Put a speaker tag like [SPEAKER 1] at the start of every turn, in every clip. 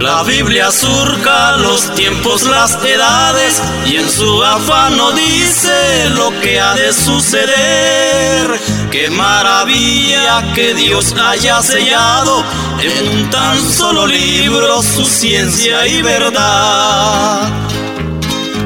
[SPEAKER 1] La Biblia surca los tiempos, las edades y en su afán no dice lo que ha de suceder. Qué maravilla que Dios haya sellado en un tan solo libro su ciencia y verdad.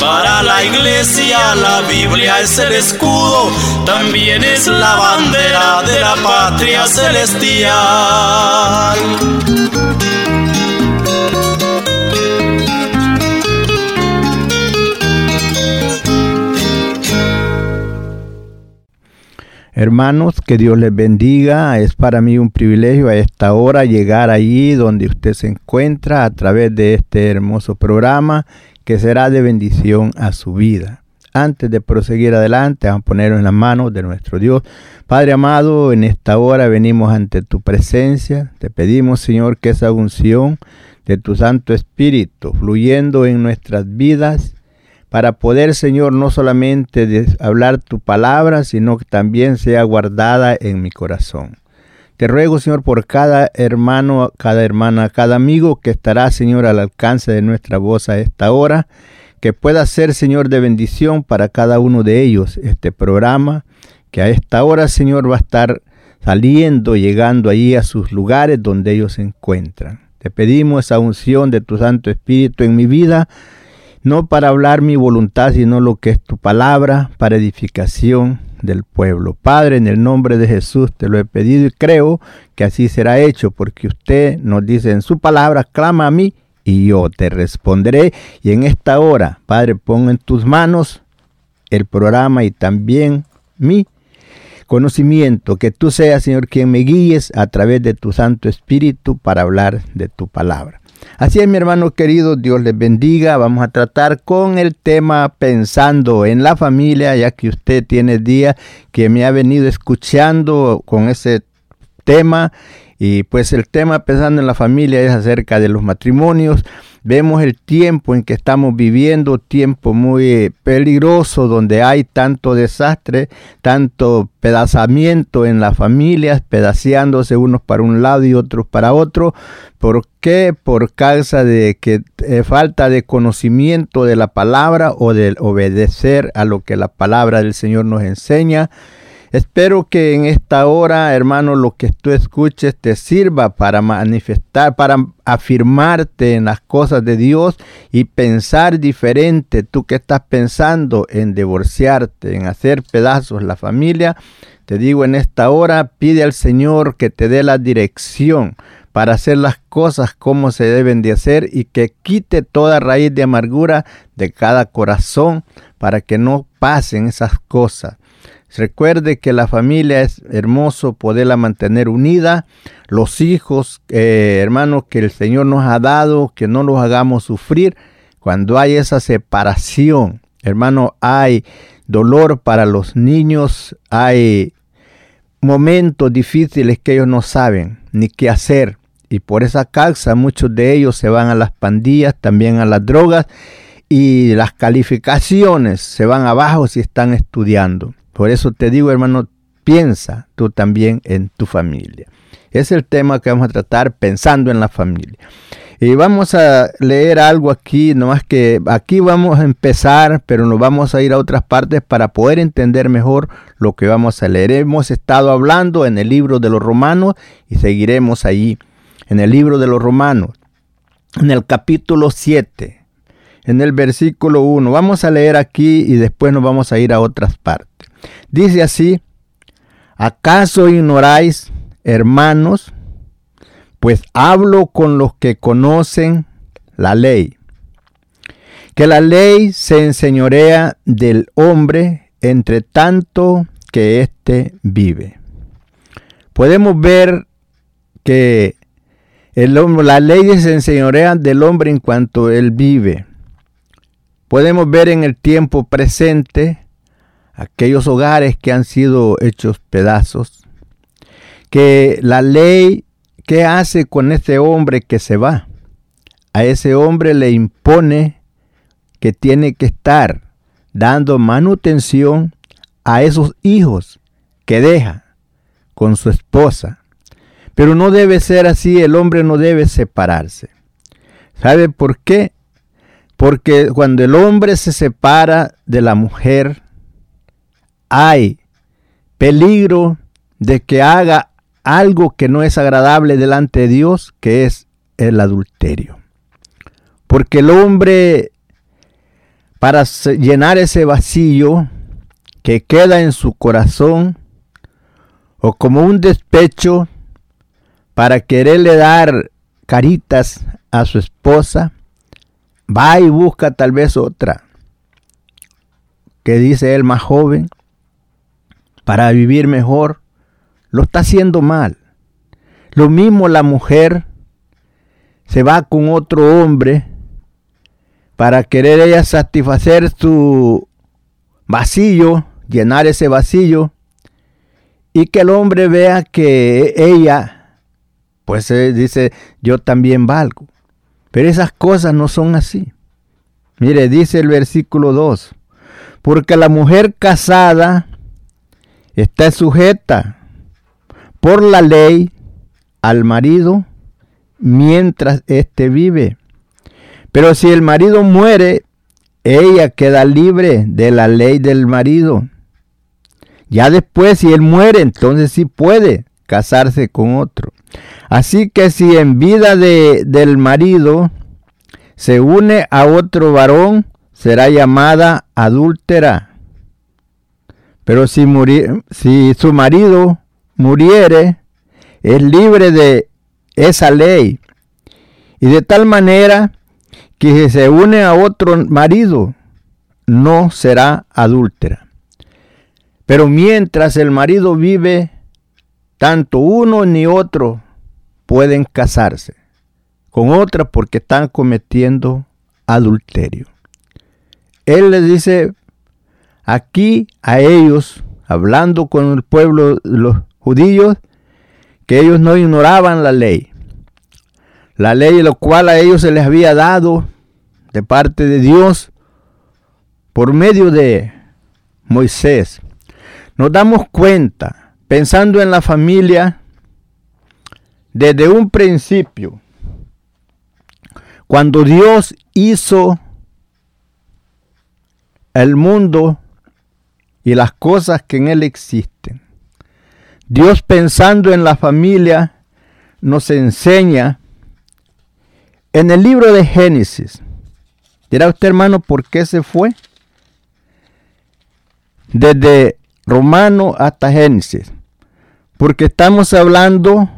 [SPEAKER 1] Para la iglesia la Biblia es el escudo, también es la bandera de la patria celestial.
[SPEAKER 2] Hermanos, que Dios les bendiga. Es para mí un privilegio a esta hora llegar allí donde usted se encuentra a través de este hermoso programa que será de bendición a su vida. Antes de proseguir adelante, vamos a ponerlo en las manos de nuestro Dios. Padre amado, en esta hora venimos ante tu presencia. Te pedimos, Señor, que esa unción de tu Santo Espíritu fluyendo en nuestras vidas, para poder, Señor, no solamente hablar tu palabra, sino que también sea guardada en mi corazón. Te ruego, Señor, por cada hermano, cada hermana, cada amigo que estará, Señor, al alcance de nuestra voz a esta hora, que pueda ser, Señor, de bendición para cada uno de ellos este programa, que a esta hora, Señor, va a estar saliendo, llegando allí a sus lugares donde ellos se encuentran. Te pedimos esa unción de tu Santo Espíritu en mi vida, no para hablar mi voluntad, sino lo que es tu palabra, para edificación del pueblo. Padre, en el nombre de Jesús te lo he pedido y creo que así será hecho, porque usted nos dice en su palabra, clama a mí y yo te responderé. Y en esta hora, Padre, pongo en tus manos el programa y también mi conocimiento, que tú seas, Señor, quien me guíes a través de tu Santo Espíritu para hablar de tu palabra. Así es, mi hermano querido, Dios les bendiga. Vamos a tratar con el tema pensando en la familia, ya que usted tiene día que me ha venido escuchando con ese tema. Y pues el tema pensando en la familia es acerca de los matrimonios. Vemos el tiempo en que estamos viviendo, tiempo muy peligroso, donde hay tanto desastre, tanto pedazamiento en las familias, pedaceándose unos para un lado y otros para otro. ¿Por qué? Por causa de que eh, falta de conocimiento de la palabra o de obedecer a lo que la palabra del Señor nos enseña. Espero que en esta hora, hermano, lo que tú escuches te sirva para manifestar, para afirmarte en las cosas de Dios y pensar diferente. Tú que estás pensando en divorciarte, en hacer pedazos la familia, te digo en esta hora, pide al Señor que te dé la dirección para hacer las cosas como se deben de hacer y que quite toda raíz de amargura de cada corazón para que no pasen esas cosas. Recuerde que la familia es hermoso poderla mantener unida. Los hijos, eh, hermanos, que el Señor nos ha dado, que no los hagamos sufrir. Cuando hay esa separación, hermano, hay dolor para los niños, hay momentos difíciles que ellos no saben ni qué hacer. Y por esa causa muchos de ellos se van a las pandillas, también a las drogas y las calificaciones se van abajo si están estudiando. Por eso te digo, hermano, piensa tú también en tu familia. Es el tema que vamos a tratar pensando en la familia. Y vamos a leer algo aquí, nomás que aquí vamos a empezar, pero nos vamos a ir a otras partes para poder entender mejor lo que vamos a leer. Hemos estado hablando en el libro de los romanos y seguiremos allí, en el libro de los romanos, en el capítulo 7, en el versículo 1. Vamos a leer aquí y después nos vamos a ir a otras partes. Dice así, ¿acaso ignoráis, hermanos? pues hablo con los que conocen la ley, que la ley se enseñorea del hombre entre tanto que éste vive. Podemos ver que el, la ley se enseñorea del hombre en cuanto él vive. Podemos ver en el tiempo presente aquellos hogares que han sido hechos pedazos, que la ley ¿Qué hace con ese hombre que se va? A ese hombre le impone que tiene que estar dando manutención a esos hijos que deja con su esposa. Pero no debe ser así, el hombre no debe separarse. ¿Sabe por qué? Porque cuando el hombre se separa de la mujer, hay peligro de que haga algo que no es agradable delante de Dios, que es el adulterio. Porque el hombre, para llenar ese vacío que queda en su corazón, o como un despecho, para quererle dar caritas a su esposa, va y busca tal vez otra, que dice él más joven, para vivir mejor, lo está haciendo mal. Lo mismo la mujer se va con otro hombre para querer ella satisfacer su vacío, llenar ese vacío, y que el hombre vea que ella, pues eh, dice, yo también valgo. Pero esas cosas no son así. Mire, dice el versículo 2, porque la mujer casada está sujeta por la ley al marido mientras éste vive. Pero si el marido muere, ella queda libre de la ley del marido. Ya después, si él muere, entonces sí puede casarse con otro. Así que si en vida de, del marido se une a otro varón, será llamada adúltera. Pero si, si su marido muriere, es libre de esa ley. Y de tal manera que si se une a otro marido, no será adúltera. Pero mientras el marido vive, tanto uno ni otro pueden casarse con otra porque están cometiendo adulterio. Él les dice aquí a ellos, hablando con el pueblo, los judíos que ellos no ignoraban la ley. La ley lo cual a ellos se les había dado de parte de Dios por medio de Moisés. Nos damos cuenta, pensando en la familia, desde un principio, cuando Dios hizo el mundo y las cosas que en él existen. Dios pensando en la familia nos enseña en el libro de Génesis. Dirá usted hermano, ¿por qué se fue? Desde Romano hasta Génesis. Porque estamos hablando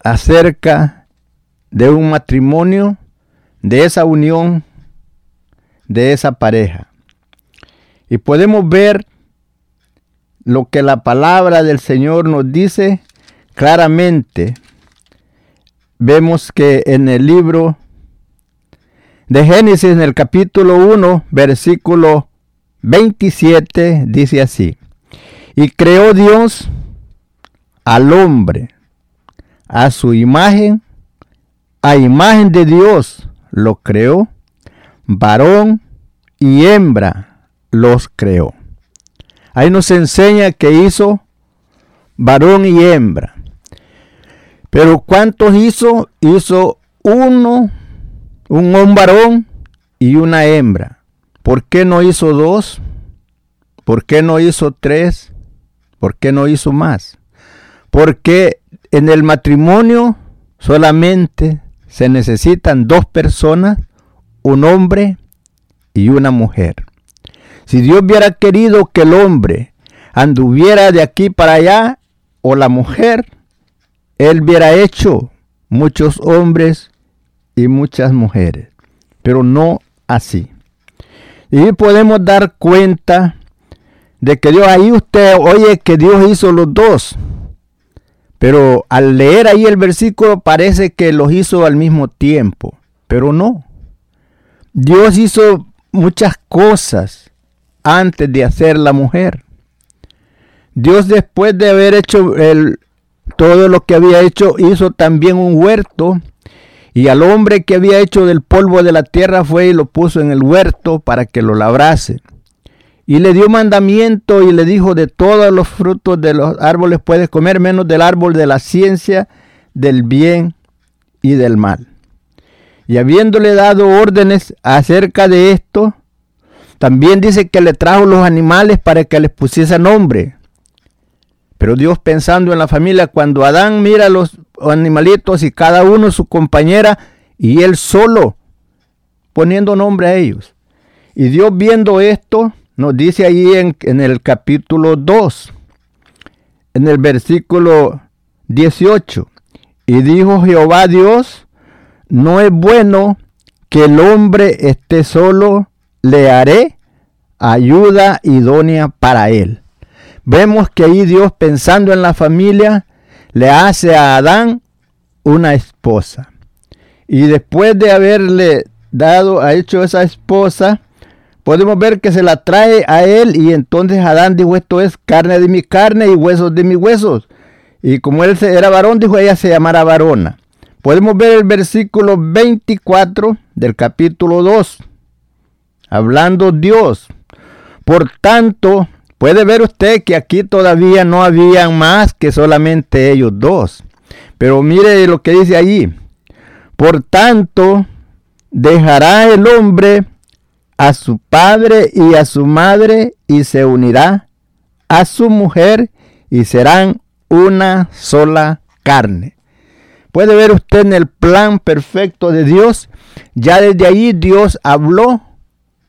[SPEAKER 2] acerca de un matrimonio, de esa unión, de esa pareja. Y podemos ver lo que la palabra del Señor nos dice claramente. Vemos que en el libro de Génesis, en el capítulo 1, versículo 27, dice así, y creó Dios al hombre a su imagen, a imagen de Dios lo creó, varón y hembra los creó. Ahí nos enseña que hizo varón y hembra. Pero ¿cuántos hizo? Hizo uno un varón y una hembra. ¿Por qué no hizo dos? ¿Por qué no hizo tres? ¿Por qué no hizo más? Porque en el matrimonio solamente se necesitan dos personas, un hombre y una mujer. Si Dios hubiera querido que el hombre anduviera de aquí para allá o la mujer, Él hubiera hecho muchos hombres y muchas mujeres, pero no así. Y podemos dar cuenta de que Dios, ahí usted oye que Dios hizo los dos, pero al leer ahí el versículo parece que los hizo al mismo tiempo, pero no. Dios hizo muchas cosas antes de hacer la mujer. Dios después de haber hecho el, todo lo que había hecho, hizo también un huerto. Y al hombre que había hecho del polvo de la tierra fue y lo puso en el huerto para que lo labrase. Y le dio mandamiento y le dijo, de todos los frutos de los árboles puedes comer, menos del árbol de la ciencia, del bien y del mal. Y habiéndole dado órdenes acerca de esto, también dice que le trajo los animales para que les pusiese nombre. Pero Dios pensando en la familia, cuando Adán mira los animalitos y cada uno su compañera y él solo poniendo nombre a ellos. Y Dios viendo esto, nos dice ahí en, en el capítulo 2, en el versículo 18, y dijo Jehová Dios, no es bueno que el hombre esté solo, le haré ayuda idónea para él. Vemos que ahí Dios pensando en la familia le hace a Adán una esposa. Y después de haberle dado, ha hecho esa esposa, podemos ver que se la trae a él y entonces Adán dijo, esto es carne de mi carne y huesos de mis huesos. Y como él era varón, dijo, ella se llamará varona. Podemos ver el versículo 24 del capítulo 2, hablando Dios. Por tanto, puede ver usted que aquí todavía no habían más que solamente ellos dos. Pero mire lo que dice allí. Por tanto, dejará el hombre a su padre y a su madre y se unirá a su mujer y serán una sola carne. Puede ver usted en el plan perfecto de Dios, ya desde ahí Dios habló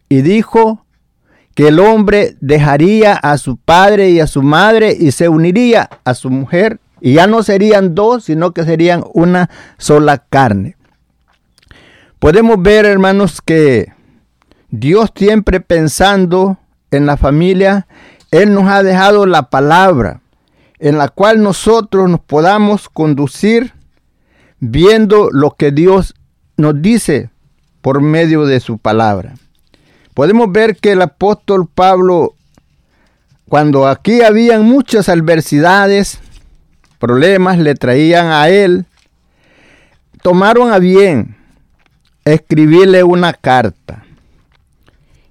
[SPEAKER 2] y dijo que el hombre dejaría a su padre y a su madre y se uniría a su mujer y ya no serían dos, sino que serían una sola carne. Podemos ver, hermanos, que Dios siempre pensando en la familia, Él nos ha dejado la palabra en la cual nosotros nos podamos conducir viendo lo que Dios nos dice por medio de su palabra. Podemos ver que el apóstol Pablo, cuando aquí habían muchas adversidades, problemas le traían a él, tomaron a bien escribirle una carta.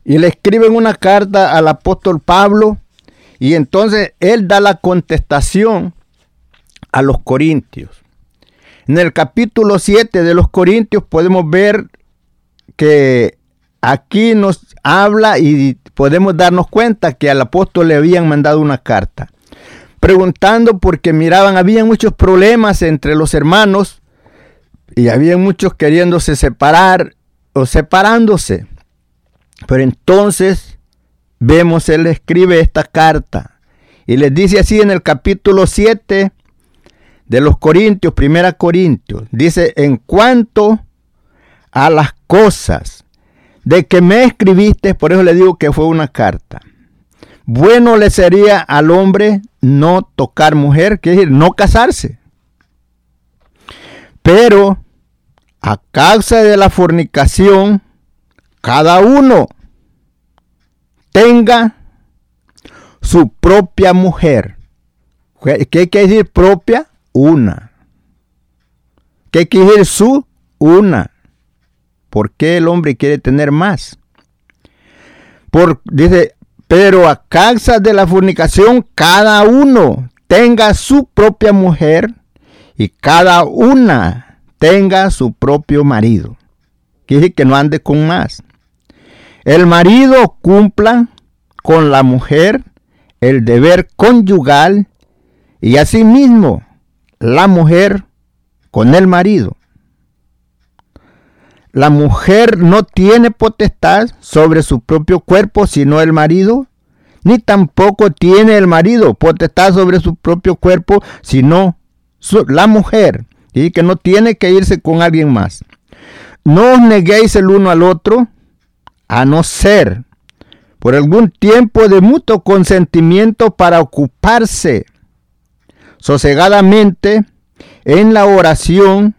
[SPEAKER 2] Y le escriben una carta al apóstol Pablo y entonces él da la contestación a los corintios. En el capítulo 7 de los corintios podemos ver que aquí nos habla y podemos darnos cuenta que al apóstol le habían mandado una carta preguntando porque miraban, había muchos problemas entre los hermanos y había muchos queriéndose separar o separándose. Pero entonces vemos, él escribe esta carta y les dice así en el capítulo 7 de los Corintios, primera Corintios, dice, en cuanto a las cosas de que me escribiste, por eso le digo que fue una carta. Bueno le sería al hombre no tocar mujer, que decir, no casarse. Pero a causa de la fornicación, cada uno tenga su propia mujer. ¿Qué quiere decir propia? Una. ¿Qué quiere decir su? Una. ¿Por qué el hombre quiere tener más? Dice, pero a causa de la fornicación, cada uno tenga su propia mujer y cada una tenga su propio marido. que que no ande con más. El marido cumpla con la mujer el deber conyugal y asimismo la mujer con el marido. La mujer no tiene potestad sobre su propio cuerpo sino el marido, ni tampoco tiene el marido potestad sobre su propio cuerpo sino la mujer, y que no tiene que irse con alguien más. No os neguéis el uno al otro, a no ser por algún tiempo de mutuo consentimiento para ocuparse sosegadamente en la oración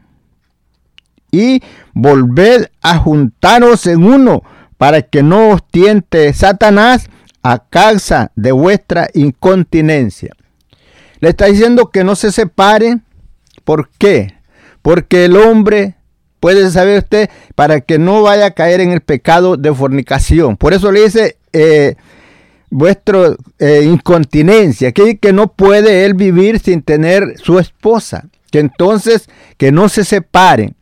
[SPEAKER 2] y volved a juntaros en uno para que no os tiente Satanás a causa de vuestra incontinencia. Le está diciendo que no se separe. ¿Por qué? Porque el hombre puede saber usted para que no vaya a caer en el pecado de fornicación. Por eso le dice eh, vuestra eh, incontinencia, que, que no puede él vivir sin tener su esposa, que entonces que no se separen.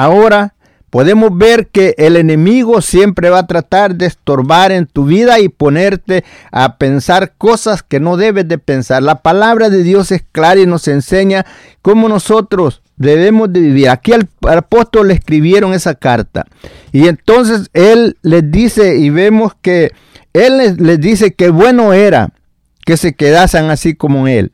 [SPEAKER 2] Ahora podemos ver que el enemigo siempre va a tratar de estorbar en tu vida y ponerte a pensar cosas que no debes de pensar. La palabra de Dios es clara y nos enseña cómo nosotros debemos de vivir. Aquí al, apóstol le escribieron esa carta y entonces él les dice y vemos que él les, dice que bueno era que se quedasen así como él.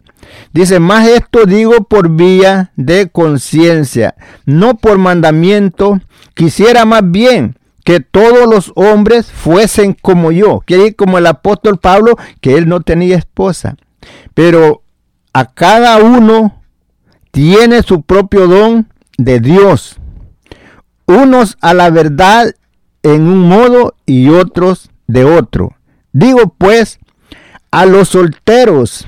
[SPEAKER 2] Dice, más esto digo por vía de conciencia, no por mandamiento. Quisiera más bien que todos los hombres fuesen como yo. Quiere decir como el apóstol Pablo, que él no tenía esposa. Pero a cada uno tiene su propio don de Dios. Unos a la verdad en un modo y otros de otro. Digo pues a los solteros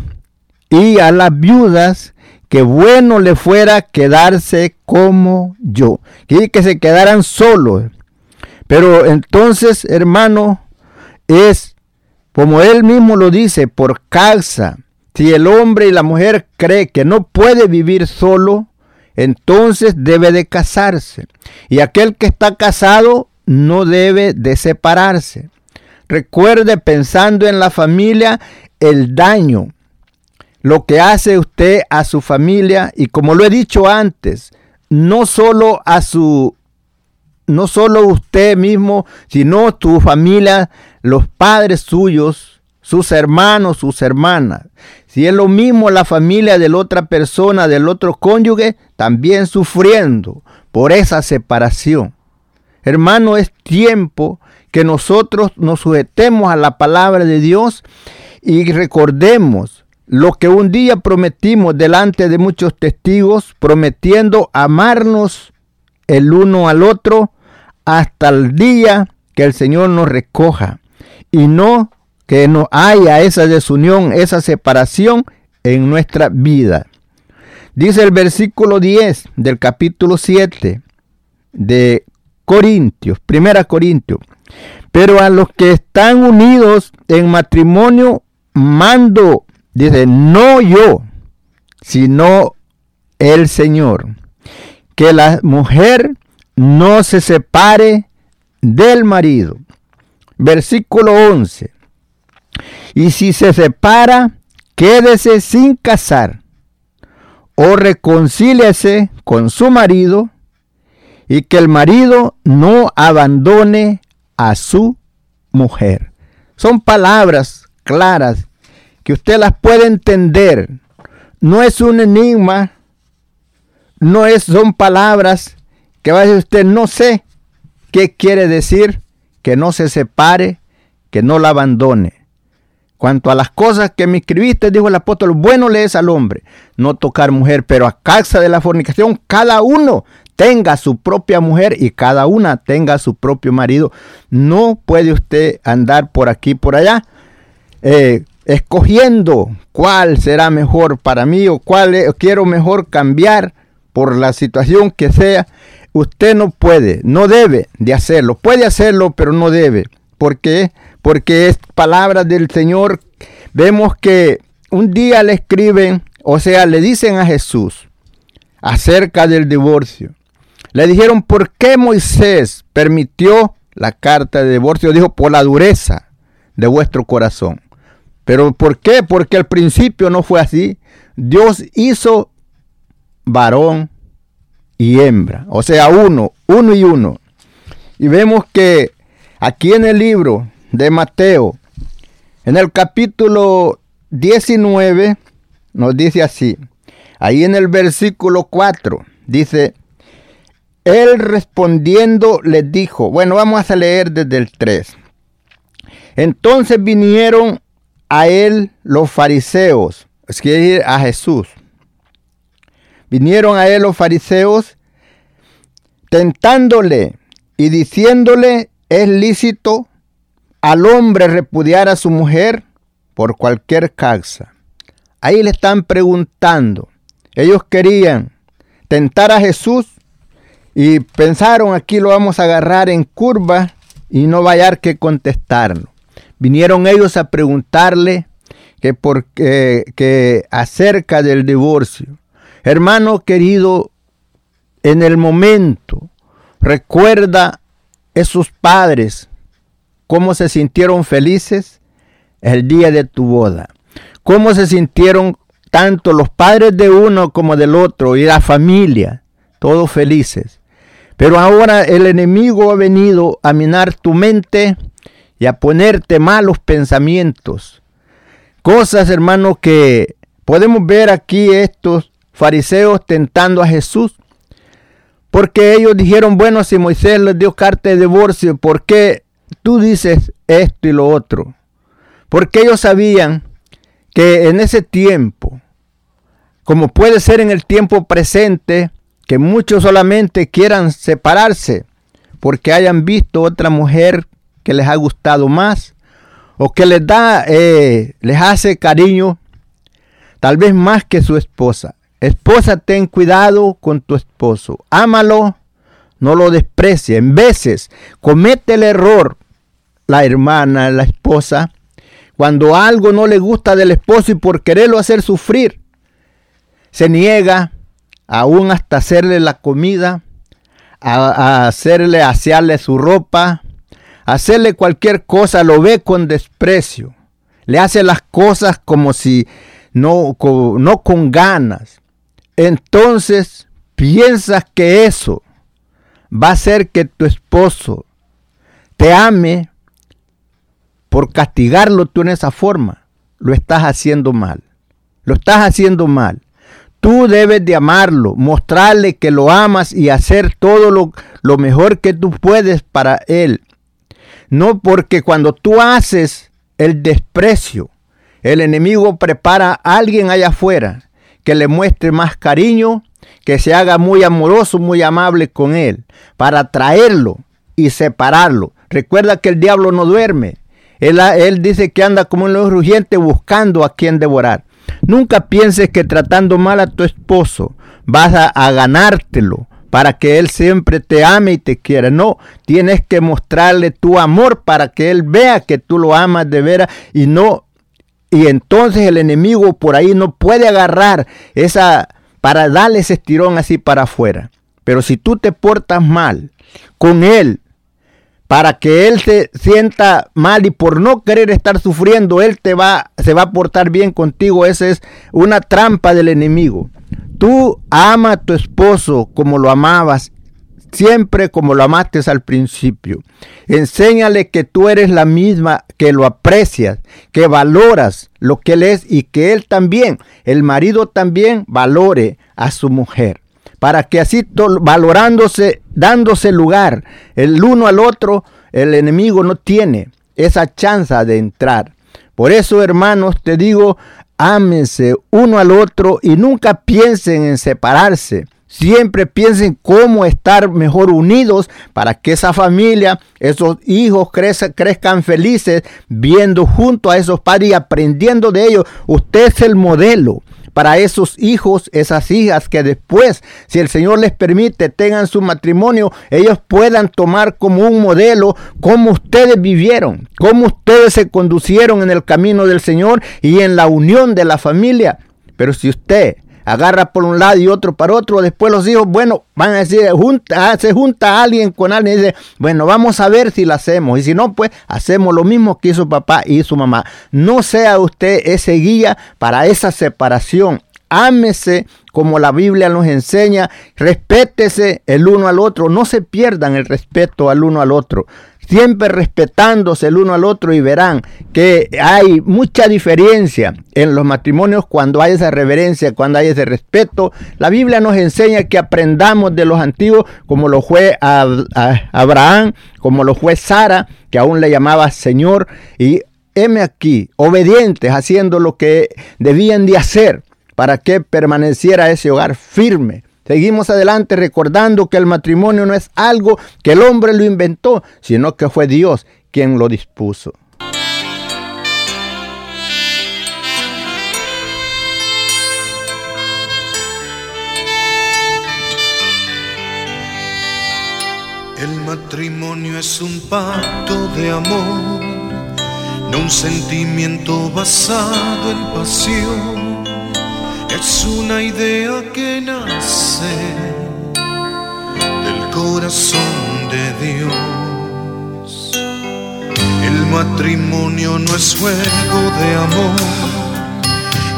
[SPEAKER 2] y a las viudas que bueno le fuera quedarse como yo. Y que se quedaran solos. Pero entonces, hermano, es como él mismo lo dice, por causa. Si el hombre y la mujer cree que no puede vivir solo, entonces debe de casarse. Y aquel que está casado no debe de separarse. Recuerde pensando en la familia el daño, lo que hace usted a su familia y como lo he dicho antes, no solo a su no solo usted mismo, sino tu familia, los padres suyos, sus hermanos, sus hermanas. Si es lo mismo la familia de la otra persona, del otro cónyuge, también sufriendo por esa separación. Hermano, es tiempo que nosotros nos sujetemos a la palabra de Dios y recordemos lo que un día prometimos delante de muchos testigos, prometiendo amarnos el uno al otro hasta el día que el Señor nos recoja y no que no haya esa desunión, esa separación en nuestra vida. Dice el versículo 10 del capítulo 7 de Corintios, primera Corintios. Pero a los que están unidos en matrimonio, mando, dice, no yo, sino el Señor. Que la mujer no se separe del marido. Versículo 11. Y si se separa, quédese sin casar o reconcíliese con su marido y que el marido no abandone a su mujer. Son palabras claras que usted las puede entender. No es un enigma, no es, son palabras que va a decir usted, no sé qué quiere decir que no se separe, que no la abandone. Cuanto a las cosas que me escribiste, dijo el apóstol, bueno le es al hombre no tocar mujer, pero a causa de la fornicación, cada uno tenga su propia mujer y cada una tenga su propio marido. No puede usted andar por aquí, por allá, eh, escogiendo cuál será mejor para mí o cuál quiero mejor cambiar por la situación que sea. Usted no puede, no debe de hacerlo. Puede hacerlo, pero no debe. ¿Por qué? Porque es palabra del Señor. Vemos que un día le escriben, o sea, le dicen a Jesús acerca del divorcio. Le dijeron, ¿por qué Moisés permitió la carta de divorcio? Dijo, por la dureza de vuestro corazón. ¿Pero por qué? Porque al principio no fue así. Dios hizo varón y hembra, o sea, uno, uno y uno. Y vemos que aquí en el libro de Mateo, en el capítulo 19, nos dice así, ahí en el versículo 4, dice, él respondiendo les dijo, bueno, vamos a leer desde el 3. Entonces vinieron a él los fariseos, es que a Jesús. Vinieron a él los fariseos tentándole y diciéndole, es lícito al hombre repudiar a su mujer por cualquier causa. Ahí le están preguntando. Ellos querían tentar a Jesús y pensaron aquí lo vamos a agarrar en curva y no va a que contestarlo. Vinieron ellos a preguntarle que, por, que acerca del divorcio. Hermano querido, en el momento, recuerda esos padres, cómo se sintieron felices el día de tu boda, cómo se sintieron tanto los padres de uno como del otro y la familia, todos felices. Pero ahora el enemigo ha venido a minar tu mente y a ponerte malos pensamientos. Cosas, hermano, que podemos ver aquí estos fariseos tentando a Jesús. Porque ellos dijeron, bueno, si Moisés les dio carta de divorcio, ¿por qué tú dices esto y lo otro? Porque ellos sabían que en ese tiempo, como puede ser en el tiempo presente, que muchos solamente quieran separarse porque hayan visto otra mujer que les ha gustado más o que les da, eh, les hace cariño, tal vez más que su esposa. Esposa, ten cuidado con tu esposo. Ámalo, no lo desprecie. En veces comete el error la hermana, la esposa, cuando algo no le gusta del esposo y por quererlo hacer sufrir, se niega aún hasta hacerle la comida, a, hacerle, asearle su ropa, hacerle cualquier cosa, lo ve con desprecio. Le hace las cosas como si no, con ganas entonces piensas que eso va a hacer que tu esposo te ame por castigarlo tú en esa forma. Lo estás haciendo mal. Lo estás haciendo mal. Tú debes de amarlo, mostrarle que lo amas y hacer todo lo mejor que tú puedes para él. No porque cuando tú haces el desprecio, el enemigo prepara a alguien allá afuera que le muestre más cariño, que se haga muy amoroso, muy amable con él, para traerlo y separarlo. Recuerda que el diablo no duerme. Él, dice que anda como un león rugiente buscando a quien devorar. Nunca pienses que tratando mal a tu esposo vas a ganártelo para que él siempre te ame y te quiera. No, tienes que mostrarle tu amor para que él vea que tú lo amas de veras y no y entonces el enemigo por ahí no puede agarrar esa para darle ese estirón así para afuera. Pero si tú te portas mal con él, para que él se sienta mal y por no querer estar sufriendo, él te va, se va a portar bien contigo. Esa es una trampa del enemigo. Tú ama a tu esposo como lo amabas siempre como lo amaste al principio. Enséñale que tú eres la misma, que lo aprecias, que valoras lo que él es y que él también, el marido también, valore a su mujer. Para que así valorándose, dándose lugar el uno al otro, el enemigo no tiene esa chance de entrar. Por eso, hermanos, te digo, ámense uno al otro y nunca piensen en separarse Siempre piensen cómo estar mejor unidos para que esa familia, esos hijos crezcan felices viendo junto a esos padres y aprendiendo de ellos. Usted es el modelo para esos hijos, esas hijas que después, si el Señor les permite, tengan su matrimonio, ellos puedan tomar como un modelo cómo ustedes vivieron, cómo ustedes se conducieron en el camino del Señor y en la unión de la familia. Pero si usted agarra por un lado y otro para otro. Después los hijos, bueno, van a decir, se junta alguien con alguien y dice, bueno, vamos a ver si lo hacemos. Y si no, pues hacemos lo mismo que hizo papá y su mamá. No sea usted ese guía para esa separación. Ámese como la Biblia nos enseña, respétese el uno al otro, no se pierdan el respeto al uno al otro siempre respetándose el uno al otro y verán que hay mucha diferencia en los matrimonios cuando hay esa reverencia, cuando hay ese respeto. La Biblia nos enseña que aprendamos de los antiguos como lo fue Abraham, como lo fue Sara, que aún le llamaba Señor, y heme aquí, obedientes, haciendo lo que debían de hacer para que permaneciera ese hogar firme. Seguimos adelante recordando que el matrimonio no es algo que el hombre lo inventó, sino que fue Dios quien lo dispuso.
[SPEAKER 3] El matrimonio es un pacto de amor, no un sentimiento basado en pasión es una idea que nace del corazón de Dios. El matrimonio no es juego de amor,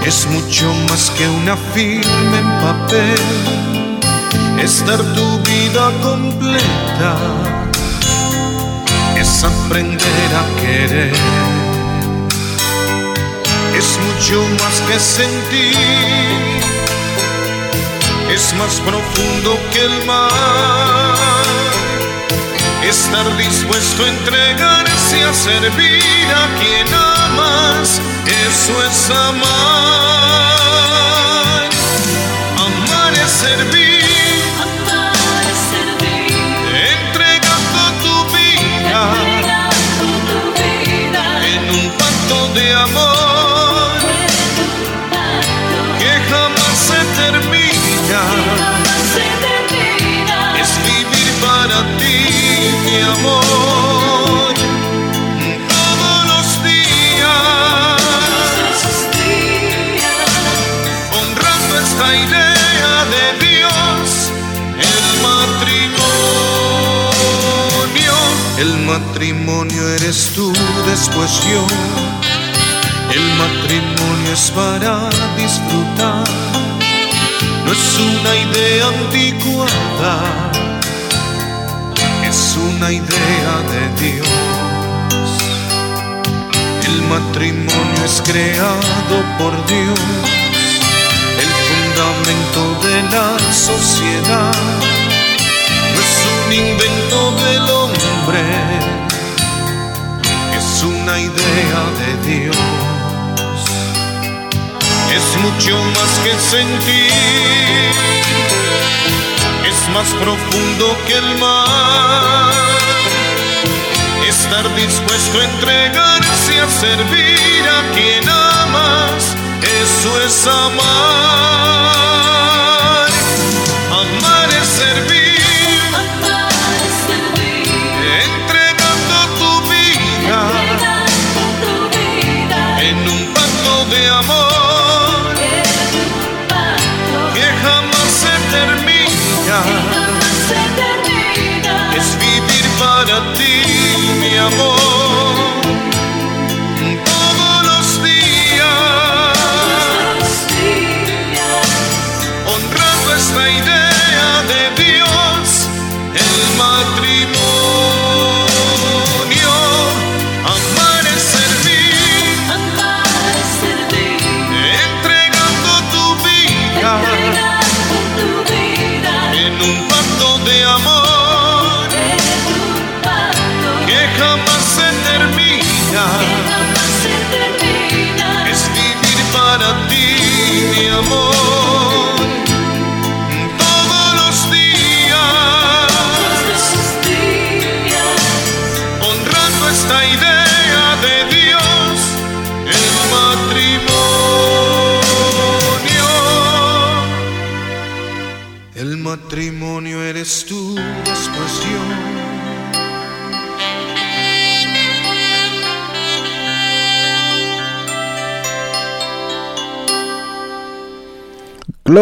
[SPEAKER 3] es mucho más que una firma en papel, es dar tu vida completa, es aprender a querer es mucho más que sentir, es más profundo que el mar. Estar dispuesto a entregarse a servir a quien amas, eso es amar. Amar es servir. Matrimonio eres tú, después yo. El matrimonio es para disfrutar no es una idea anticuada, es una idea de Dios. El matrimonio es creado por Dios, el fundamento de la sociedad. No es un invento del hombre, una idea de Dios es mucho más que sentir, es más profundo que el mar. Estar dispuesto a entregarse a servir a quien amas, eso es amar.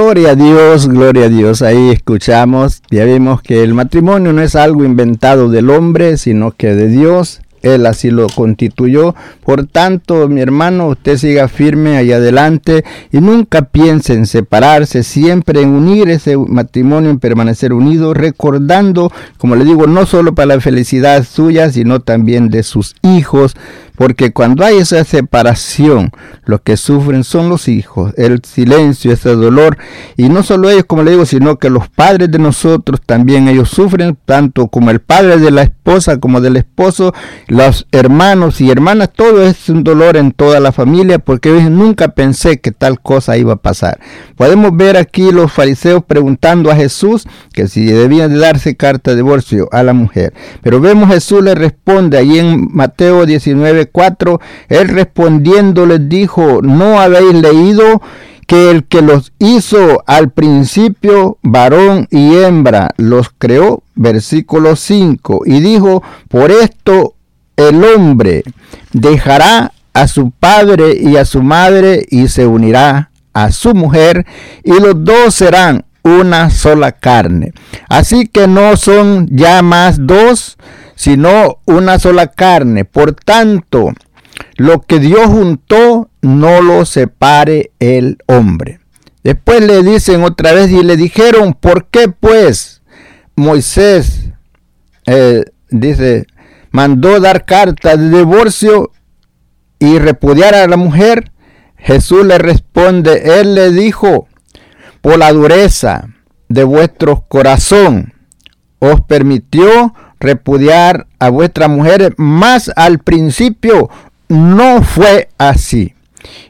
[SPEAKER 2] Gloria a Dios, gloria a Dios. Ahí escuchamos, ya vimos que el matrimonio no es algo inventado del hombre, sino que de Dios. Él así lo constituyó. Por tanto, mi hermano, usted siga firme ahí adelante y nunca piense en separarse, siempre en unir ese matrimonio, en permanecer unido, recordando, como le digo, no solo para la felicidad suya, sino también de sus hijos, porque cuando hay esa separación, lo que sufren son los hijos, el silencio, ese dolor, y no solo ellos, como le digo, sino que los padres de nosotros también ellos sufren, tanto como el padre de la esposa como del esposo, los hermanos y hermanas, es un dolor en toda la familia, porque nunca pensé que tal cosa iba a pasar. Podemos ver aquí los fariseos preguntando a Jesús que si debía de darse carta de divorcio a la mujer. Pero vemos Jesús le responde ahí en Mateo 19, 4, él respondiendo les dijo, ¿no habéis leído que el que los hizo al principio, varón y hembra, los creó? Versículo 5, y dijo, por esto el hombre dejará a su padre y a su madre y se unirá a su mujer y los dos serán una sola carne. Así que no son ya más dos, sino una sola carne. Por tanto, lo que Dios juntó, no lo separe el hombre. Después le dicen otra vez y le dijeron, ¿por qué pues Moisés, eh, dice, mandó dar carta de divorcio y repudiar a la mujer? Jesús le responde, él le dijo, por la dureza de vuestro corazón, os permitió repudiar a vuestras mujeres, más al principio no fue así.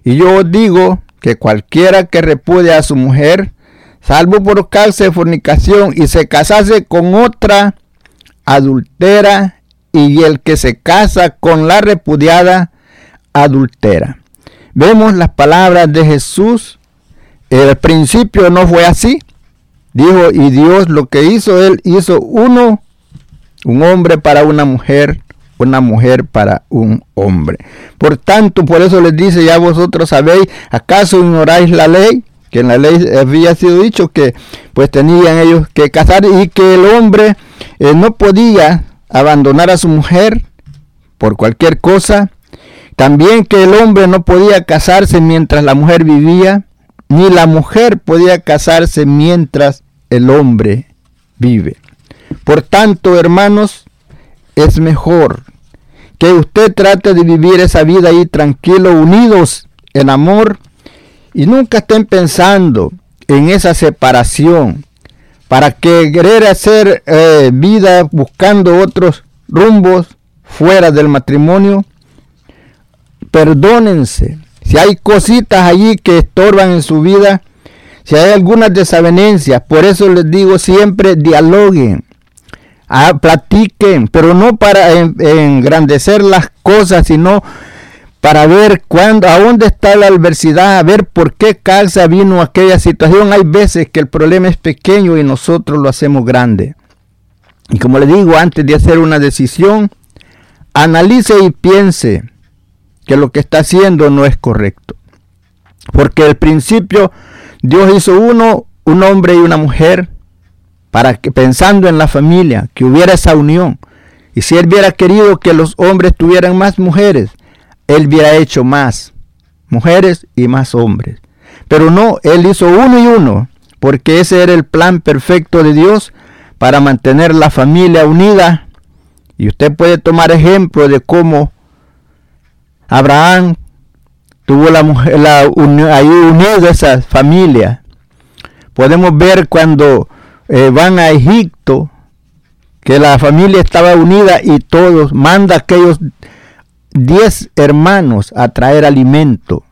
[SPEAKER 2] Y yo os digo que cualquiera que repudie a su mujer, salvo por causa de fornicación y se casase con otra adultera, y el que se casa con la repudiada adultera. Vemos las palabras de Jesús. El principio no fue así. Dijo, y Dios lo que hizo, Él hizo uno un hombre para una mujer, una mujer para un hombre. Por tanto, por eso les dice, ya vosotros sabéis, ¿acaso ignoráis la ley? Que en la ley había sido dicho que pues tenían ellos que casar y que el hombre eh, no podía abandonar a su mujer por cualquier cosa. También que el hombre no podía casarse mientras la mujer vivía, ni la mujer podía casarse mientras el hombre vive. Por tanto, hermanos, es mejor que usted trate de vivir esa vida ahí tranquilo, unidos en amor, y nunca estén pensando en esa separación, para que querer hacer eh, vida buscando otros rumbos fuera del matrimonio. Perdónense. Si hay cositas allí que estorban en su vida, si hay algunas desavenencias, por eso les digo siempre dialoguen Ah, platiquen, pero no para engrandecer las cosas, sino para ver cuándo, a dónde está la adversidad, a ver por qué causa vino aquella situación. Hay veces que el problema es pequeño y nosotros lo hacemos grande. Y como le digo, antes de hacer una decisión, analice y piense que lo que está haciendo no es correcto. Porque al principio Dios hizo uno, un hombre y una mujer, para que pensando en la familia, que hubiera esa unión. Y si él hubiera querido que los hombres tuvieran más mujeres, él hubiera hecho más mujeres y más hombres. Pero no, él hizo uno y uno, porque ese era el plan perfecto de Dios para mantener la familia unida. Y usted puede tomar ejemplo de cómo Abraham tuvo la la, ahí unido esa familia. Podemos ver cuando eh, van a Egipto, que la familia estaba unida y todos, manda aquellos 10 hermanos a traer alimento.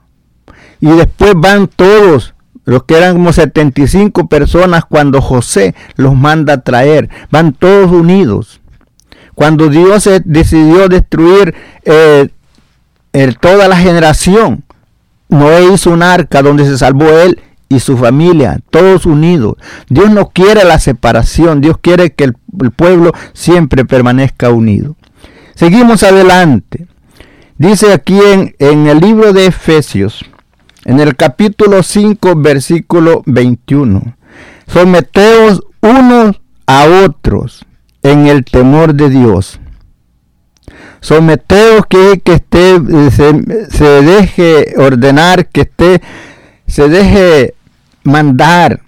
[SPEAKER 2] Y después van todos, los que eran como 75 personas cuando José los manda a traer, van todos unidos. Cuando Dios decidió destruir eh, toda la generación, Noé hizo un arca donde se salvó él y su familia, todos unidos. Dios no quiere la separación, Dios quiere que el, pueblo siempre permanezca unido. Seguimos adelante. Dice aquí en, en el libro de Efesios, en el capítulo 5, versículo 21. Someteos unos a otros en el temor de Dios. Someteos que, que esté, se, se deje ordenar, que esté, se deje mandar,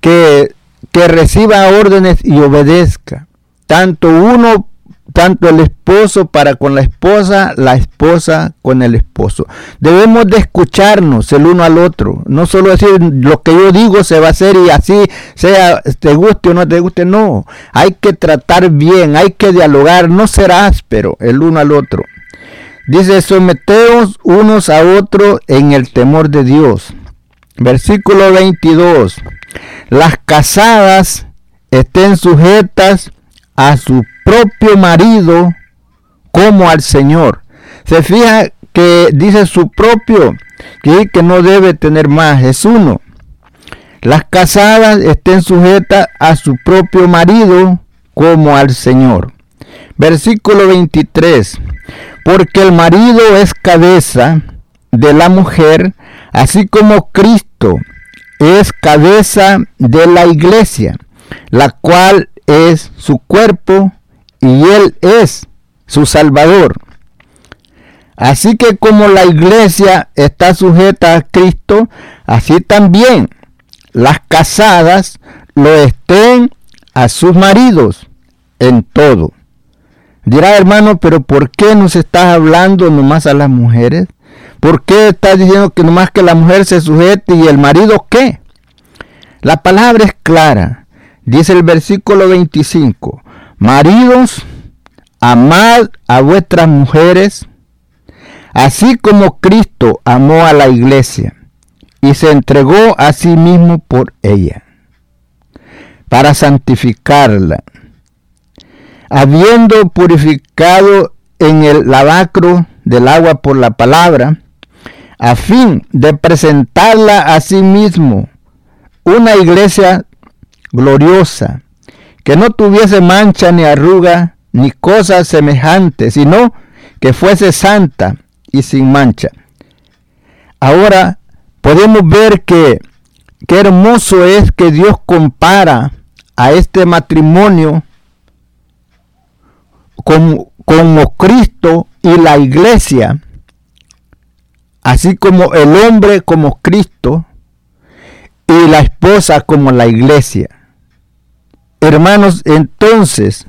[SPEAKER 2] que, que reciba órdenes y obedezca. Tanto uno tanto el esposo para con la esposa, la esposa con el esposo. Debemos de escucharnos el uno al otro, no solo decir lo que yo digo se va a hacer y así sea te guste o no te guste, no, hay que tratar bien, hay que dialogar, no ser áspero el uno al otro. Dice, someteos unos a otros en el temor de Dios. Versículo 22. Las casadas estén sujetas a su propio marido como al Señor. Se fija que dice su propio, que, que no debe tener más, es uno. Las casadas estén sujetas a su propio marido como al Señor. Versículo 23. Porque el marido es cabeza de la mujer, así como Cristo es cabeza de la iglesia, la cual es su cuerpo y Él es su Salvador. Así que como la iglesia está sujeta a Cristo, así también las casadas lo estén a sus maridos en todo. Dirá hermano, pero ¿por qué nos estás hablando nomás a las mujeres? ¿Por qué estás diciendo que nomás que la mujer se sujete y el marido qué? La palabra es clara. Dice el versículo 25, maridos, amad a vuestras mujeres, así como Cristo amó a la iglesia y se entregó a sí mismo por ella, para santificarla, habiendo purificado en el lavacro del agua por la palabra, a fin de presentarla a sí mismo, una iglesia gloriosa, que no tuviese mancha ni arruga, ni cosa semejante, sino que fuese santa y sin mancha. Ahora podemos ver que qué hermoso es que Dios compara a este matrimonio como, como Cristo y la iglesia, así como el hombre como Cristo y la esposa como la iglesia. Hermanos, entonces,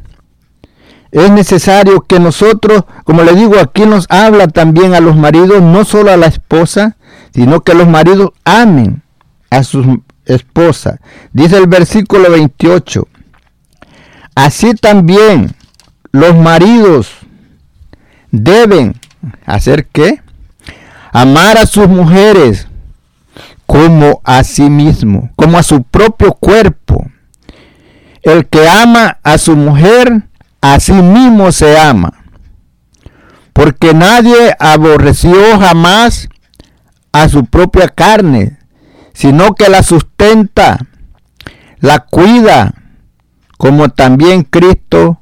[SPEAKER 2] es necesario que nosotros, como le digo, aquí nos habla también a los maridos, no solo a la esposa, sino que los maridos amen a su esposa. Dice el versículo 28. Así también los maridos deben hacer qué? Amar a sus mujeres como a sí mismo, como a su propio cuerpo. El que ama a su mujer a sí mismo se ama, porque nadie aborreció jamás a su propia carne, sino que la sustenta, la cuida, como también Cristo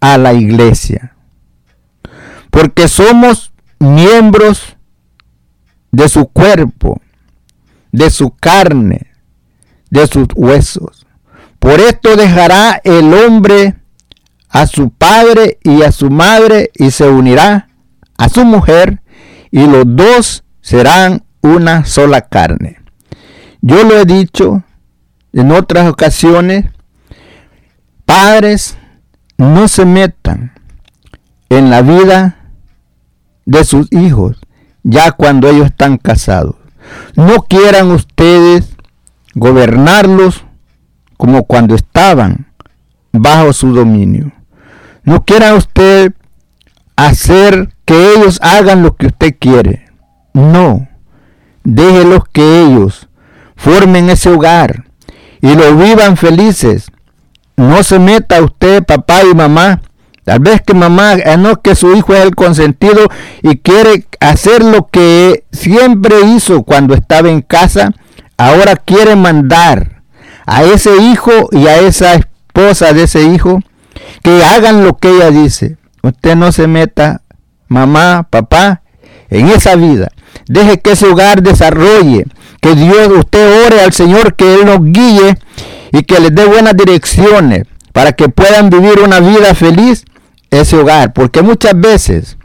[SPEAKER 2] a la iglesia. Porque somos miembros de su cuerpo, de su carne, de sus huesos. Por esto dejará el hombre a su padre y a su madre y se unirá a su mujer y los dos serán una sola carne. Yo lo he dicho en otras ocasiones, padres no se metan en la vida de sus hijos ya cuando ellos están casados. No quieran ustedes gobernarlos como cuando estaban bajo su dominio. No quiera usted hacer que ellos hagan lo que usted quiere. No. Déjelos que ellos formen ese hogar y lo vivan felices. No se meta usted, papá y mamá. Tal vez que mamá, eh, no que su hijo es el consentido y quiere hacer lo que siempre hizo cuando estaba en casa, ahora quiere mandar a ese hijo y a esa esposa de ese hijo que hagan lo que ella dice. Usted no se meta, mamá, papá, en esa vida. Deje que ese hogar desarrolle, que Dios, usted ore al Señor, que Él nos guíe y que les dé buenas direcciones para que puedan vivir una vida feliz ese hogar. Porque muchas veces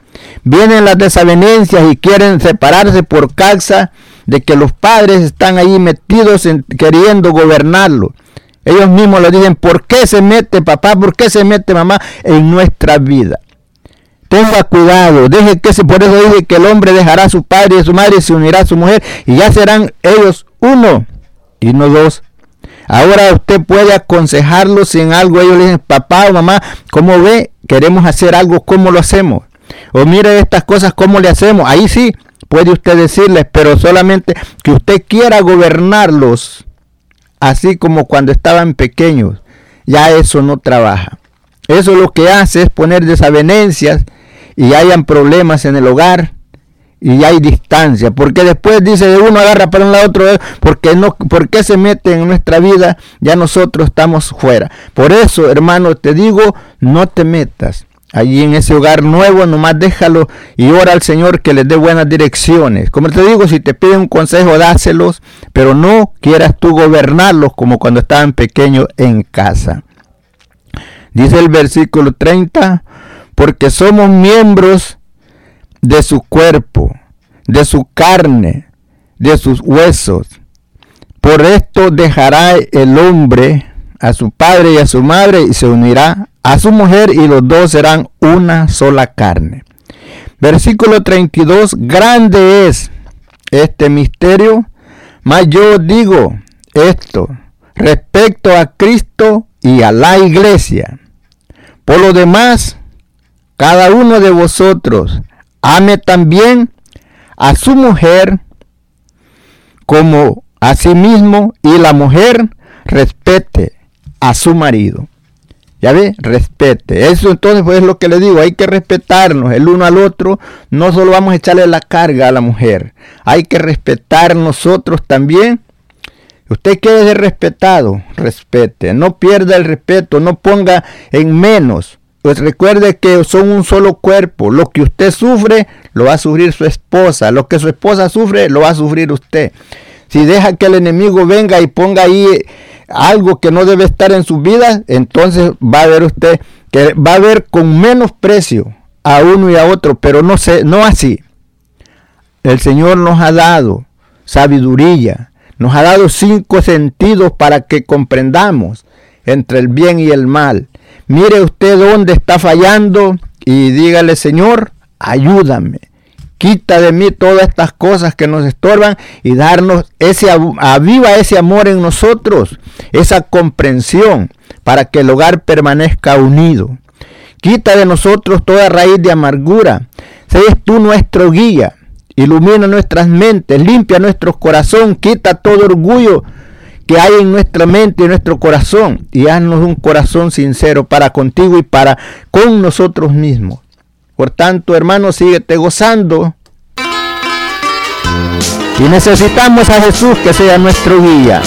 [SPEAKER 2] vienen las desavenencias y quieren separarse por causa de que los padres están ahí metidos en, queriendo gobernarlo. Ellos mismos le dicen, ¿por qué se mete papá? ¿Por qué se mete mamá en nuestra vida? Tenga cuidado, deje que se, por eso dice que el hombre dejará a su padre y a su madre y se unirá a su mujer y ya serán ellos uno y no dos. Ahora usted puede aconsejarlos si en algo ellos le dicen, papá o mamá, ¿cómo ve? Queremos hacer algo, ¿cómo lo hacemos? O mire estas cosas, ¿cómo le hacemos? Ahí sí puede usted decirles, pero solamente que usted quiera gobernarlos, así como cuando estaban pequeños, ya eso no trabaja. Eso lo que hace es poner desavenencias y hayan problemas en el hogar y hay distancia, porque después dice de uno agarra para un lado otro, porque no, porque se mete en nuestra vida, ya nosotros estamos fuera. Por eso, hermano, te digo, no te metas allí en ese hogar nuevo, nomás déjalo y ora al Señor que les dé buenas direcciones. Como te digo, si te piden un consejo, dáselos, pero no quieras tú gobernarlos como cuando estaban pequeños en casa. Dice el versículo 30, porque somos miembros de su cuerpo, de su carne, de sus huesos. Por esto dejará el hombre a su padre y a su madre y se unirá a su mujer y los dos serán una sola carne. Versículo 32, grande es este misterio, mas yo digo esto respecto a Cristo y a la iglesia. Por lo demás, cada uno de vosotros ame también a su mujer como a sí mismo y la mujer respete a su marido. Ya ve, respete. Eso entonces pues es lo que le digo, hay que respetarnos el uno al otro. No solo vamos a echarle la carga a la mujer, hay que respetar nosotros también. Usted quiere ser respetado, respete. No pierda el respeto, no ponga en menos. Pues recuerde que son un solo cuerpo. Lo que usted sufre, lo va a sufrir su esposa. Lo que su esposa sufre, lo va a sufrir usted. Si deja que el enemigo venga y ponga ahí algo que no debe estar en su vida, entonces va a ver usted que va a ver con menos precio a uno y a otro, pero no sé, no así. El Señor nos ha dado sabiduría, nos ha dado cinco sentidos para que comprendamos entre el bien y el mal. Mire usted dónde está fallando y dígale, Señor, ayúdame. Quita de mí todas estas cosas que nos estorban y darnos ese aviva ese amor en nosotros, esa comprensión para que el hogar permanezca unido. Quita de nosotros toda raíz de amargura. Seas tú nuestro guía. Ilumina nuestras mentes, limpia nuestro corazón, quita todo orgullo que hay en nuestra mente y nuestro corazón y haznos un corazón sincero para contigo y para con nosotros mismos. Por tanto, hermano, síguete gozando. Y necesitamos a Jesús que sea nuestro guía.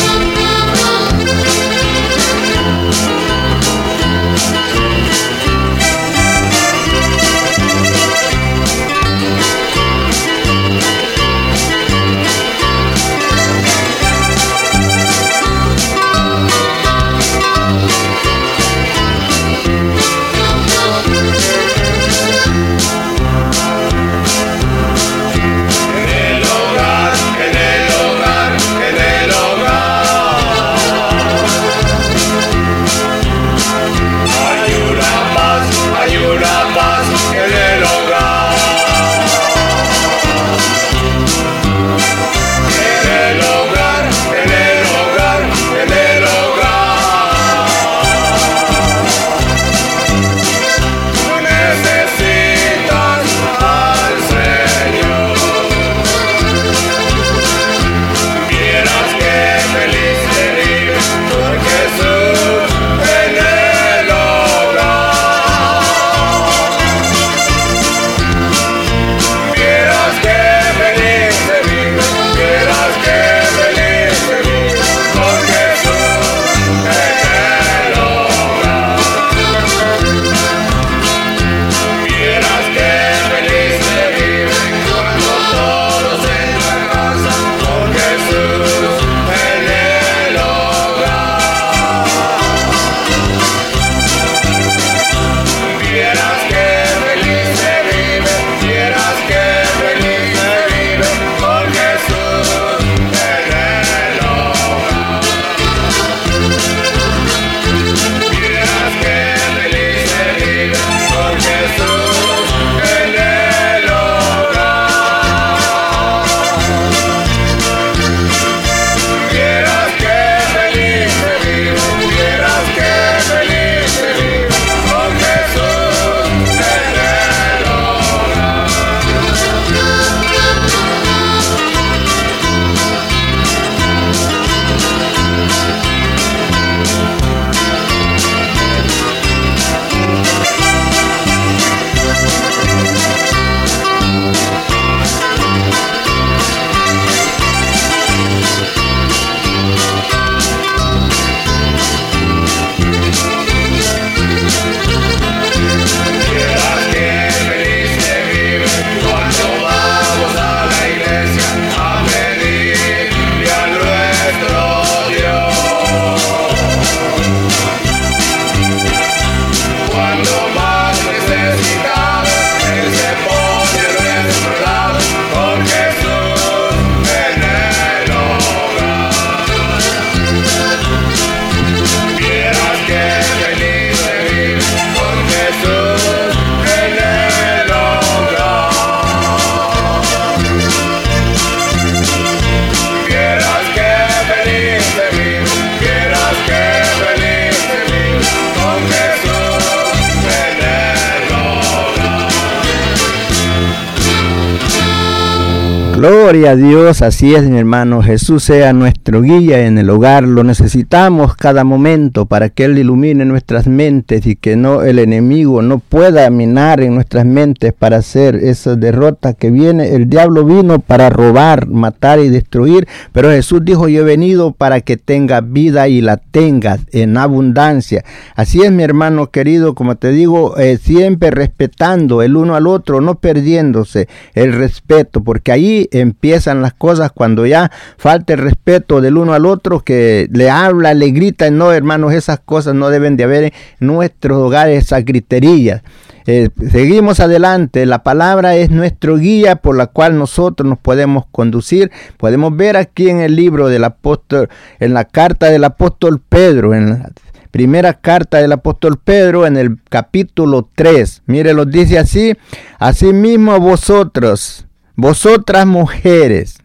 [SPEAKER 2] Gloria a Dios, así es mi hermano. Jesús sea nuestro guía en el hogar. Lo necesitamos cada momento para que Él ilumine nuestras mentes y que no el enemigo no pueda minar en nuestras mentes para hacer esa derrota que viene. El diablo vino para robar, matar y destruir, pero Jesús dijo yo he venido para que tenga vida y la tengas en abundancia. Así es mi hermano querido, como te digo, eh, siempre respetando el uno al otro, no perdiéndose el respeto, porque ahí empiezan las cosas cuando ya falta el respeto del uno al otro, que le habla, le grita, no hermanos, esas cosas no deben de haber en nuestros hogares, esas griterillas. Eh, seguimos adelante, la palabra es nuestro guía por la cual nosotros nos podemos conducir. Podemos ver aquí en el libro del apóstol, en la carta del apóstol Pedro, en la primera carta del apóstol Pedro, en el capítulo 3. Mire, lo dice así, asimismo vosotros, vosotras mujeres,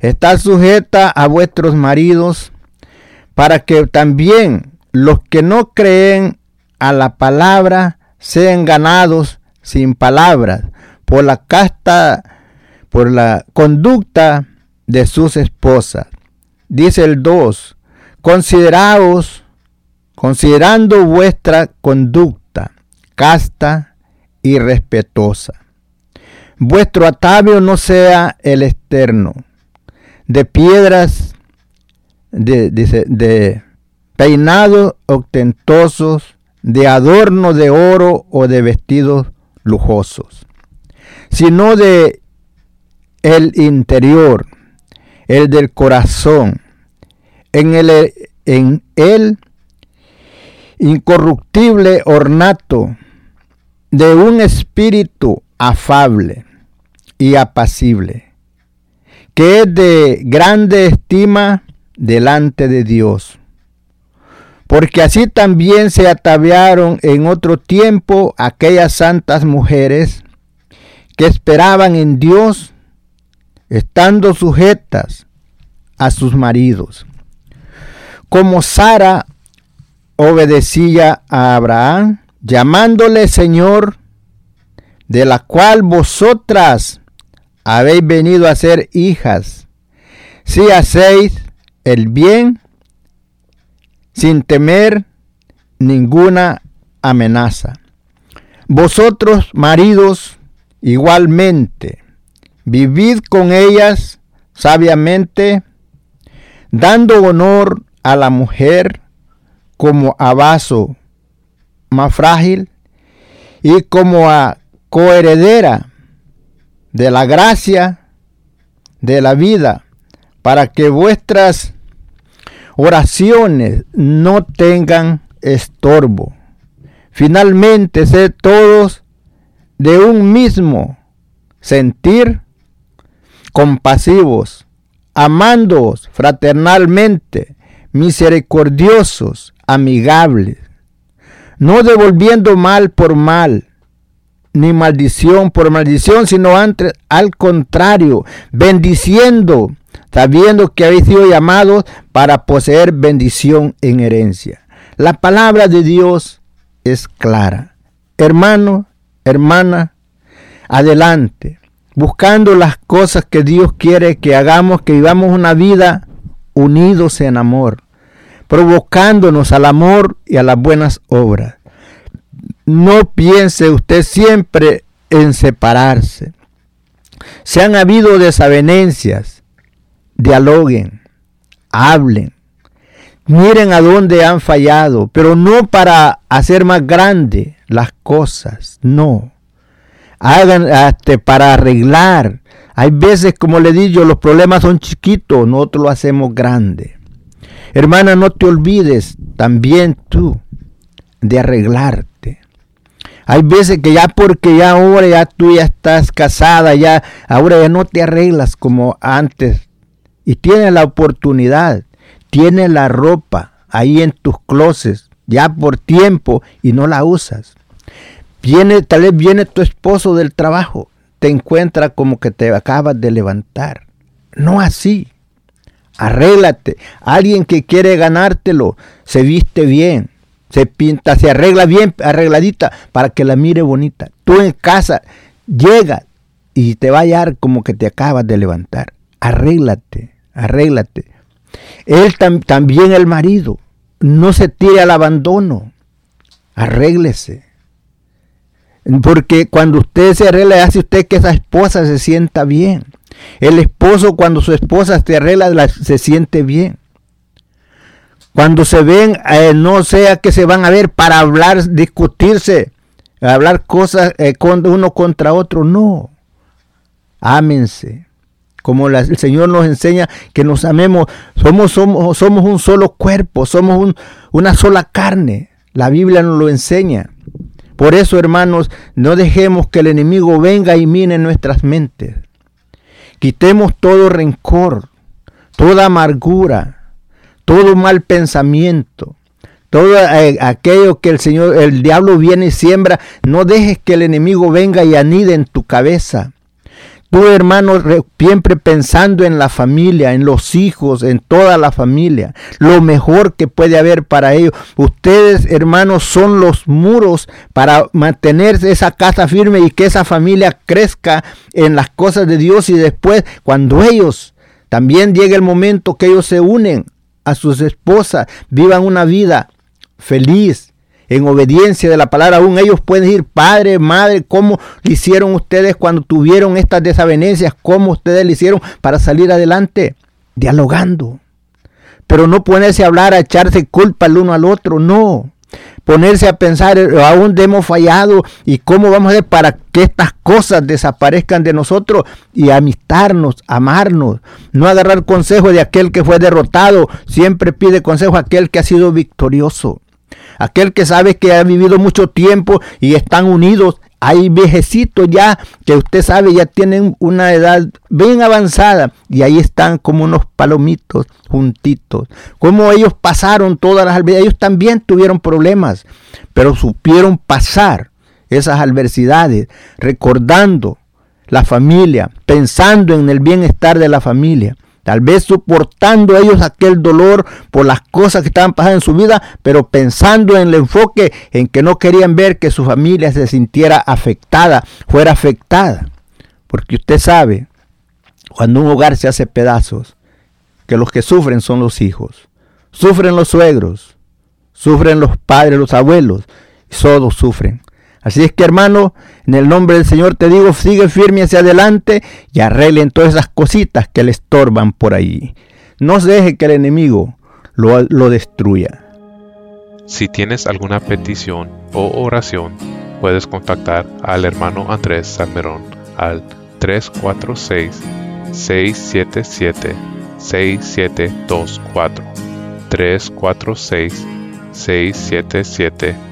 [SPEAKER 2] está sujeta a vuestros maridos, para que también los que no creen a la palabra sean ganados sin palabras por la casta, por la conducta de sus esposas. Dice el 2, consideraos, considerando vuestra conducta casta y respetuosa vuestro atavio no sea el externo, de piedras, de, peinados ostentosos, de adorno de oro o de vestidos lujosos, sino de el interior, el del corazón, en el, en el incorruptible ornato de un espíritu afable y apacible, que es de grande estima delante de Dios. Porque así también se ataviaron en otro tiempo aquellas santas mujeres que esperaban en Dios, estando sujetas a sus maridos. Como Sara obedecía a Abraham, llamándole Señor, de la cual vosotras habéis venido a ser hijas, si hacéis el bien sin temer ninguna amenaza. Vosotros, maridos, igualmente, vivid con ellas sabiamente, dando honor a la mujer como a vaso más frágil y como a coheredera de la gracia de la vida, para que vuestras oraciones no tengan estorbo. Finalmente, sed todos de un mismo sentir, compasivos, amándoos fraternalmente, misericordiosos, amigables, no devolviendo mal por mal, ni maldición por maldición, sino antes, al contrario, bendiciendo, sabiendo que habéis sido llamados para poseer bendición en herencia. La palabra de Dios es clara. Hermano, hermana, adelante, buscando las cosas que Dios quiere que hagamos, que vivamos una vida unidos en amor, provocándonos al amor y a las buenas obras. No piense usted siempre en separarse. Se han habido desavenencias, dialoguen, hablen, miren a dónde han fallado, pero no para hacer más grande las cosas, no. Hagan hasta para arreglar. Hay veces, como le digo, los problemas son chiquitos, nosotros lo hacemos grande. Hermana, no te olvides también tú de arreglar hay veces que ya porque ya ahora ya tú ya estás casada, ya ahora ya no te arreglas como antes. Y tienes la oportunidad, tienes la ropa ahí en tus closets, ya por tiempo y no la usas. Viene, tal vez viene tu esposo del trabajo, te encuentra como que te acabas de levantar. No así. Arréglate. Alguien que quiere ganártelo se viste bien, se pinta, se arregla bien arregladita para que la mire bonita. Tú en casa llega y te va a hallar como que te acabas de levantar. Arréglate, arréglate. Él también el marido, no se tire al abandono. Arréglese. Porque cuando usted se arregla, hace usted que esa esposa se sienta bien. El esposo cuando su esposa se arregla, se siente bien. Cuando se ven, eh, no sea que se van a ver para hablar, discutirse, hablar cosas eh, uno contra otro. No. Ámense. Como el Señor nos enseña que nos amemos. Somos, somos, somos un solo cuerpo, somos una sola carne. La Biblia nos lo enseña. Por eso, hermanos, no dejemos que el enemigo venga y mine nuestras mentes. Quitemos todo rencor, toda amargura, todo mal pensamiento, todo eh, aquello que el Señor, el diablo viene y siembra. No dejes que el enemigo venga y anide en tu cabeza. Tú, hermano, siempre pensando en la familia, en los hijos, en toda la familia, lo mejor que puede haber para ellos. Ustedes, hermanos, son los muros para mantener esa casa firme y que esa familia crezca en las cosas de Dios y después, cuando ellos también llegue el momento que ellos se unen a sus esposas, vivan una vida feliz, en obediencia de la palabra, aún ellos pueden decir, padre, madre, ¿cómo le hicieron ustedes cuando tuvieron estas desavenencias? ¿Cómo ustedes le hicieron para salir adelante? Dialogando. Pero no ponerse a hablar, a echarse culpa el uno al otro, no. Ponerse a pensar, aún hemos fallado y cómo vamos a hacer para que estas cosas desaparezcan de nosotros y amistarnos, amarnos. No agarrar consejo de aquel que fue derrotado, siempre pide consejo a aquel que ha sido victorioso aquel que sabe que ha vivido mucho tiempo y están unidos. Hay viejecitos ya que usted sabe ya tienen una edad bien avanzada y ahí están como unos palomitos juntitos. Como ellos pasaron todas las adversidades, ellos también tuvieron problemas, pero supieron pasar esas adversidades recordando la familia, pensando en el bienestar de la familia. Tal vez soportando ellos aquel dolor por las cosas que estaban pasando en su vida, pero pensando en el enfoque en que no querían ver que su familia se sintiera afectada, fuera afectada. Porque usted sabe, cuando un hogar se hace pedazos, que los que sufren son los hijos. Sufren los suegros, sufren los padres, los abuelos, y todos sufren. Así es que hermano, en el nombre del Señor te digo, sigue firme hacia adelante y arreglen todas esas cositas que le estorban por ahí. No deje que el enemigo lo, lo destruya.
[SPEAKER 4] Si tienes alguna petición o oración, puedes contactar al hermano Andrés Salmerón al 346-677-6724. 346-677-6724.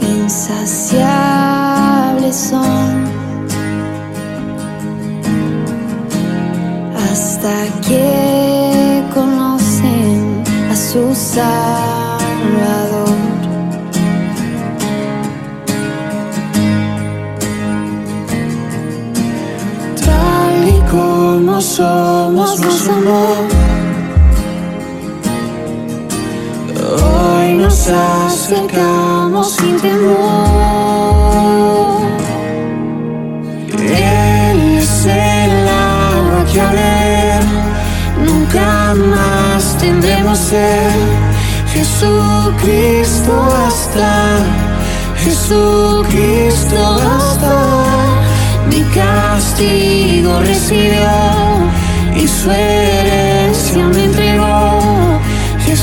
[SPEAKER 5] insaciables son hasta que conocen a su Salvador.
[SPEAKER 6] Tal y como somos, nos amor. Acercamos sin temor. Él es el agua que a nunca más tendremos ser. Jesucristo hasta, Jesucristo hasta, mi castigo recibió y su herencia me entregó.